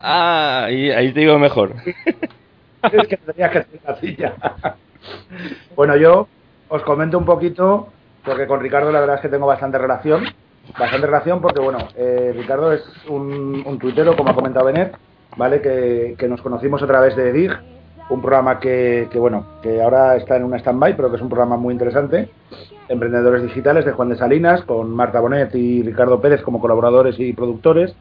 Ah, ahí, ahí te digo mejor. es que tenías que tener la silla. bueno, yo os comento un poquito, porque con Ricardo la verdad es que tengo bastante relación. Bastante relación porque, bueno, eh, Ricardo es un, un tuitero, como ha comentado Benet, ¿vale? Que, que nos conocimos a través de DIG, un programa que, que, bueno, que ahora está en un stand-by, pero que es un programa muy interesante. Emprendedores Digitales de Juan de Salinas, con Marta Bonet y Ricardo Pérez como colaboradores y productores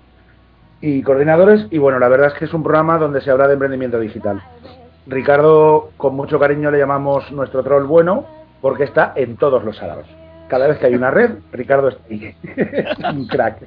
y coordinadores. Y bueno, la verdad es que es un programa donde se habla de emprendimiento digital. Ricardo, con mucho cariño, le llamamos nuestro troll bueno, porque está en todos los salados. Cada vez que hay una red, Ricardo está ahí. un crack.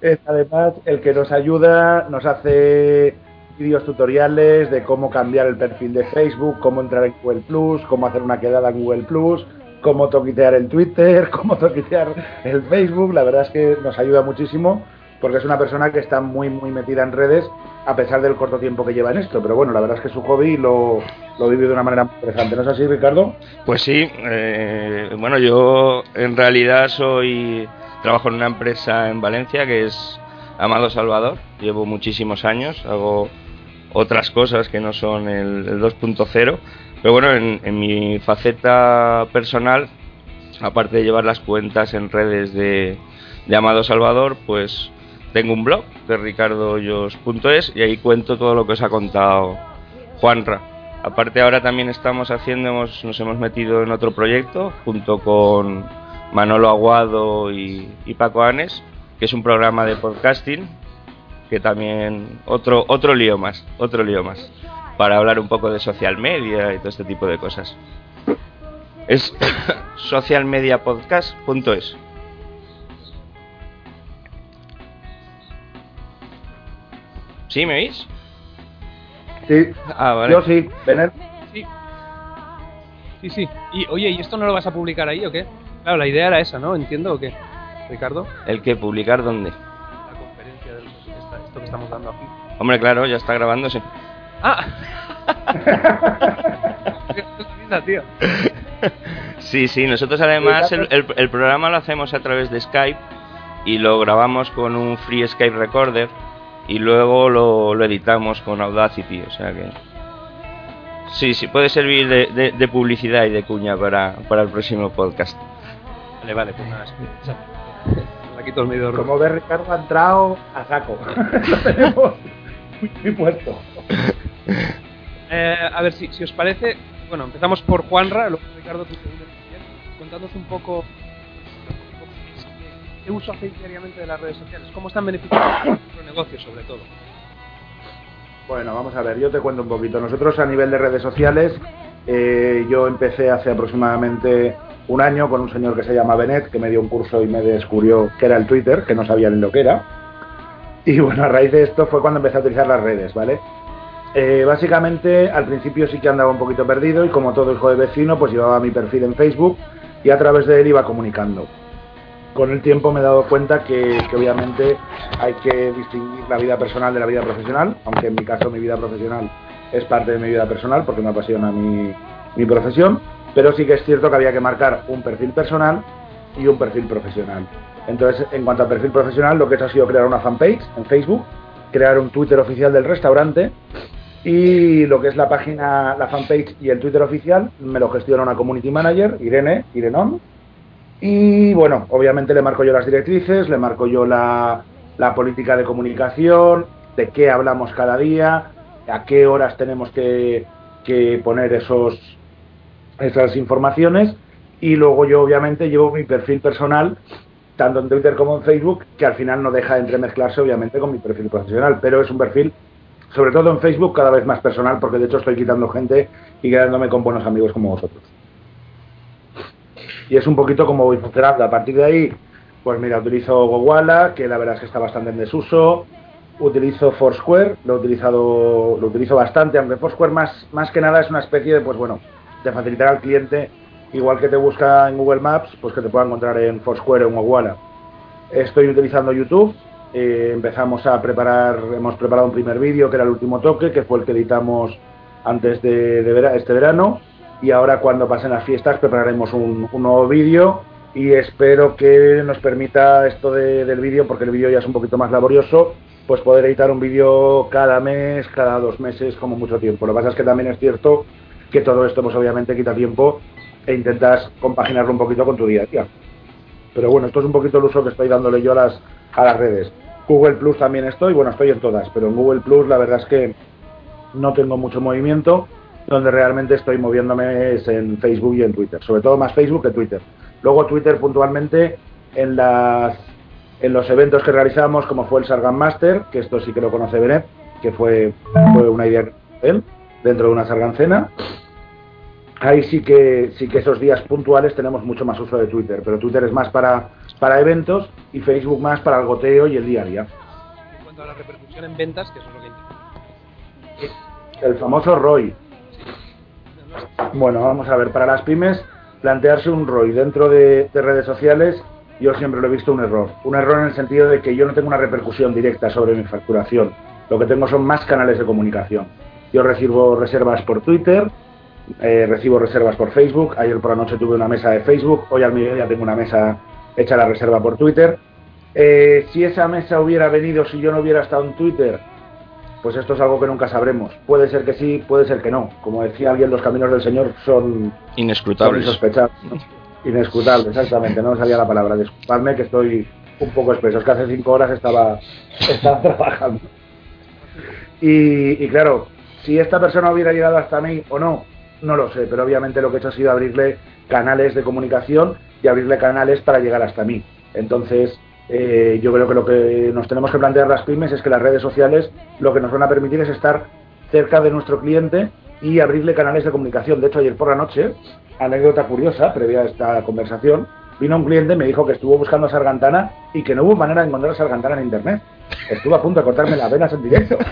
Es además el que nos ayuda, nos hace vídeos tutoriales de cómo cambiar el perfil de Facebook, cómo entrar en Google Plus, cómo hacer una quedada en Google Plus, cómo toquitear el Twitter, cómo toquitear el Facebook. La verdad es que nos ayuda muchísimo porque es una persona que está muy, muy metida en redes a pesar del corto tiempo que lleva en esto. Pero bueno, la verdad es que su hobby lo, lo vive de una manera muy interesante. ¿No es así, Ricardo? Pues sí. Eh, bueno, yo en realidad soy trabajo en una empresa en Valencia que es Amado Salvador. Llevo muchísimos años, hago otras cosas que no son el, el 2.0. Pero bueno, en, en, mi faceta personal, aparte de llevar las cuentas en redes de, de Amado Salvador, pues tengo un blog de ricardoyos.es y ahí cuento todo lo que os ha contado Juanra. Aparte ahora también estamos haciendo, hemos, nos hemos metido en otro proyecto junto con Manolo Aguado y, y Paco Anes, que es un programa de podcasting, que también otro, otro lío más, otro lío más, para hablar un poco de social media y todo este tipo de cosas. Es socialmediapodcast.es. ¿Sí me veis? Sí. Ah, vale. Yo sí. Benet. Sí. Sí, sí. Y oye, ¿y esto no lo vas a publicar ahí o qué? Claro, la idea era esa, ¿no? Entiendo o qué, Ricardo. ¿El que publicar dónde? La conferencia de esto que estamos dando aquí. Hombre, claro, ya está grabándose. ¡Ah! Qué tío. Sí, sí, nosotros además el, el, el, programa lo hacemos a través de Skype y lo grabamos con un free Skype recorder y luego lo, lo editamos con Audacity, o sea que... Sí, sí, puede servir de, de, de publicidad y de cuña para, para, el próximo podcast. Vale, vale, pues nada, la quito el medio Como ves, Ricardo ha entrado a saco. lo tenemos muy, muy puesto. Eh, a ver, si, si os parece, bueno, empezamos por Juanra, luego Ricardo, tú contándonos un poco uso hacéis diariamente de las redes sociales, cómo están beneficiando nuestro negocio sobre todo. Bueno, vamos a ver, yo te cuento un poquito. Nosotros a nivel de redes sociales, eh, yo empecé hace aproximadamente un año con un señor que se llama Benet, que me dio un curso y me descubrió que era el Twitter, que no sabía ni lo que era. Y bueno, a raíz de esto fue cuando empecé a utilizar las redes, ¿vale? Eh, básicamente, al principio sí que andaba un poquito perdido y como todo hijo de vecino, pues llevaba mi perfil en Facebook y a través de él iba comunicando. Con el tiempo me he dado cuenta que, que, obviamente hay que distinguir la vida personal de la vida profesional, aunque en mi caso mi vida profesional es parte de mi vida personal porque me apasiona mi, mi profesión, pero sí que es cierto que había que marcar un perfil personal y un perfil profesional. Entonces, en cuanto a perfil profesional, lo que he hecho ha sido crear una fanpage en Facebook, crear un Twitter oficial del restaurante y lo que es la página, la fanpage y el Twitter oficial me lo gestiona una community manager, Irene, Irenon. Y bueno, obviamente le marco yo las directrices, le marco yo la, política de comunicación, de qué hablamos cada día, a qué horas tenemos que, que poner esos, esas informaciones. Y luego yo obviamente llevo mi perfil personal, tanto en Twitter como en Facebook, que al final no deja de entremezclarse obviamente con mi perfil profesional, pero es un perfil sobre todo en Facebook, cada vez más personal, porque de hecho estoy quitando gente y quedándome con buenos amigos como vosotros. Y es un poquito como voy funcionando. A partir de ahí, pues mira, utilizo Gowala, que la verdad es que está bastante en desuso. Utilizo Foursquare, lo he utilizado, lo utilizo bastante, aunque Foursquare más, más que nada es una especie de, pues bueno, de facilitar al cliente, igual que te busca en Google Maps, pues que te pueda encontrar en Foursquare o en Gowala. Estoy utilizando YouTube, eh, empezamos a preparar, hemos preparado un primer vídeo que era el último toque, que fue el que editamos antes de, de este verano. Y ahora cuando pasen las fiestas prepararemos un, nuevo vídeo y espero que nos permita esto de, del vídeo, porque el vídeo ya es un poquito más laborioso, pues poder editar un vídeo cada mes, cada dos meses, como mucho tiempo. Lo que pasa es que también es cierto que todo esto pues obviamente quita tiempo e intentas compaginarlo un poquito con tu día a día. Pero bueno, esto es un poquito el uso que estoy dándole yo a las, a las redes. Google Plus también estoy, bueno, estoy en todas, pero en Google Plus la verdad es que no tengo mucho movimiento, donde realmente estoy moviéndome es en Facebook y en Twitter, sobre todo más Facebook que Twitter. Luego Twitter puntualmente en las en los eventos que realizamos, como fue el Sargan Master, que esto sí que lo conoce Benet, que fue, fue una idea de él, dentro de una Sargancena. Ahí sí que sí que esos días puntuales tenemos mucho más uso de Twitter, pero Twitter es más para, para eventos y Facebook más para el goteo y el día a día. En cuanto a la repercusión en ventas, que eso es lo que interesa. El famoso ROI. Bueno, vamos a ver, para las pymes, plantearse un ROI dentro de, de redes sociales yo siempre lo he visto un error. Un error en el sentido de que yo no tengo una repercusión directa sobre mi facturación. Lo que tengo son más canales de comunicación. Yo recibo reservas por Twitter, eh, recibo reservas por Facebook. Ayer por la noche tuve una mesa de Facebook, hoy al mediodía tengo una mesa hecha la reserva por Twitter. Eh, si esa mesa hubiera venido si yo no hubiera estado en Twitter, pues esto es algo que nunca sabremos. Puede ser que sí, puede ser que no. Como decía alguien, los caminos del Señor son inescrutables. Son insospechables. Inescrutable, exactamente, no salía la palabra. Disculpadme que estoy un poco espeso, es que hace cinco horas estaba, estaba trabajando. Y, y, claro, si esta persona hubiera llegado hasta mí o no, no lo sé, pero obviamente lo que he hecho ha sido abrirle canales de comunicación y abrirle canales para llegar hasta mí. Entonces, eh, yo creo que lo que nos tenemos que plantear las pymes es que las redes sociales lo que nos van a permitir es estar cerca de nuestro cliente y abrirle canales de comunicación. De hecho, ayer por la noche anécdota curiosa, previa a esta conversación, vino un cliente y me dijo que estuvo buscando a Sargantana y que no hubo manera de encontrar a Sargantana en internet. Estuvo a punto de cortarme las venas en directo.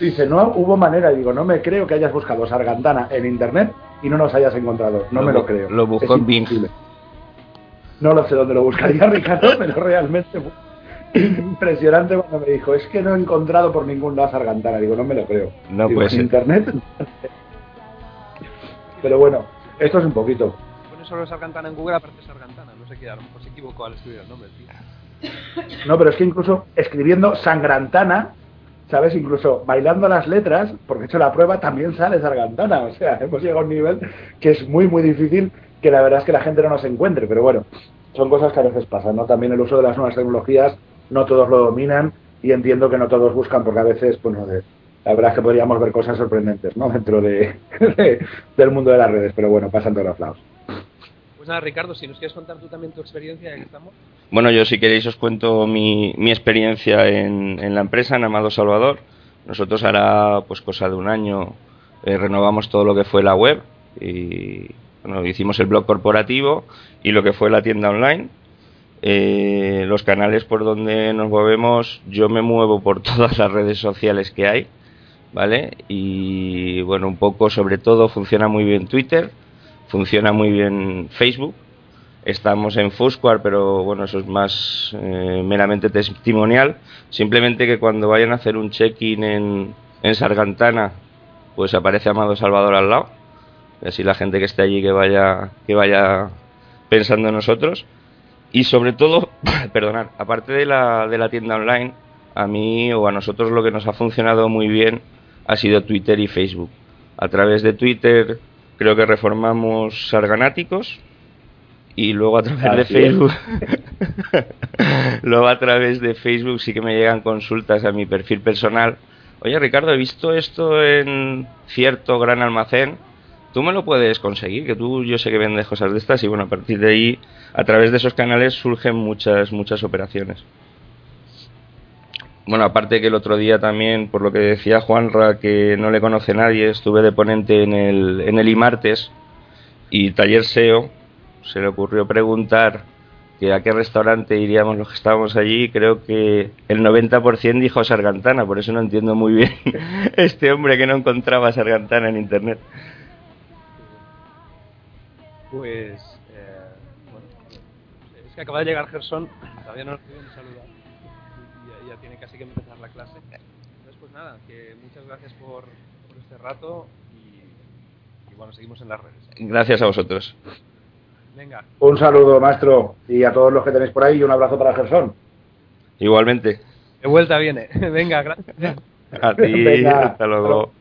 Dice, no hubo manera. Y digo, no me creo que hayas buscado Sargantana en internet y no nos hayas encontrado. No lo me lo creo. Lo buscó en Bing. No lo sé dónde lo buscaría Ricardo, pero realmente fue impresionante cuando me dijo, es que no he encontrado por ningún lado a Sargantana. Digo, no me lo creo. No Digo, puede ¿en ser. internet. Pero bueno, esto es un poquito. Pones solo Sargantana en Google, aparece Sargantana. No sé qué, a lo mejor se equivocó al escribir el nombre, tío. No, pero es que incluso escribiendo Sangrantana, ¿sabes? Incluso bailando las letras, porque he hecho la prueba, también sale Sargantana. O sea, hemos llegado a un nivel que es muy, muy difícil que la verdad es que la gente no nos encuentre. Pero bueno, son cosas que a veces pasan, ¿no? También el uso de las nuevas tecnologías, no todos lo dominan y entiendo que no todos buscan, porque a veces, pues no sé, la verdad es que podríamos ver cosas sorprendentes, ¿no? Dentro de, de- del mundo de las redes, pero bueno, pasan todos los lados. Pues nada, Ricardo, si nos quieres contar tú también tu experiencia, ya que estamos. Bueno, yo si queréis os cuento mi, mi experiencia en, en la empresa, en Amado Salvador. Nosotros ahora, pues cosa de un año, eh, renovamos todo lo que fue la web y bueno, hicimos el blog corporativo y lo que fue la tienda online. Eh, los canales por donde nos movemos, yo me muevo por todas las redes sociales que hay, ¿vale? Y bueno, un poco sobre todo funciona muy bien Twitter, funciona muy bien Facebook. Estamos en Foursquare, pero bueno, eso es más eh, meramente testimonial. Simplemente que cuando vayan a hacer un check-in en, en Sargantana, pues aparece Amado Salvador al lado. Así la gente que esté allí que vaya, que vaya pensando en nosotros. Y sobre todo, perdonad, aparte de la, de la tienda online, a mí o a nosotros lo que nos ha funcionado muy bien ha sido Twitter y Facebook. A través de Twitter creo que reformamos Sarganáticos y luego a través de. Facebook luego a través de Facebook sí que me llegan consultas a mi perfil personal oye Ricardo he visto esto en cierto gran almacén tú me lo puedes conseguir que tú yo sé que vendes cosas de estas y bueno a partir de ahí a través de esos canales surgen muchas muchas operaciones bueno, aparte que el otro día también, por lo que decía Juanra, que no le conoce nadie, estuve de ponente en el, en el IMartes y Taller SEO, se le ocurrió preguntar que a qué restaurante iríamos los que estábamos allí, creo que el 90% dijo Sargantana, por eso no entiendo muy bien este hombre que no encontraba Sargantana en internet. Pues. Eh, bueno, es que acaba de llegar Gerson, todavía no nos pudieron saludar. Y ya, ya tiene casi que empezar la clase. Entonces, pues nada, que muchas gracias por, por este rato y, y bueno, seguimos en las redes. Gracias a vosotros. Venga, Un saludo, maestro, y a todos los que tenéis por ahí, y un abrazo para Gerson. Igualmente. De vuelta viene. Venga, gracias. A ti, Venga. hasta luego.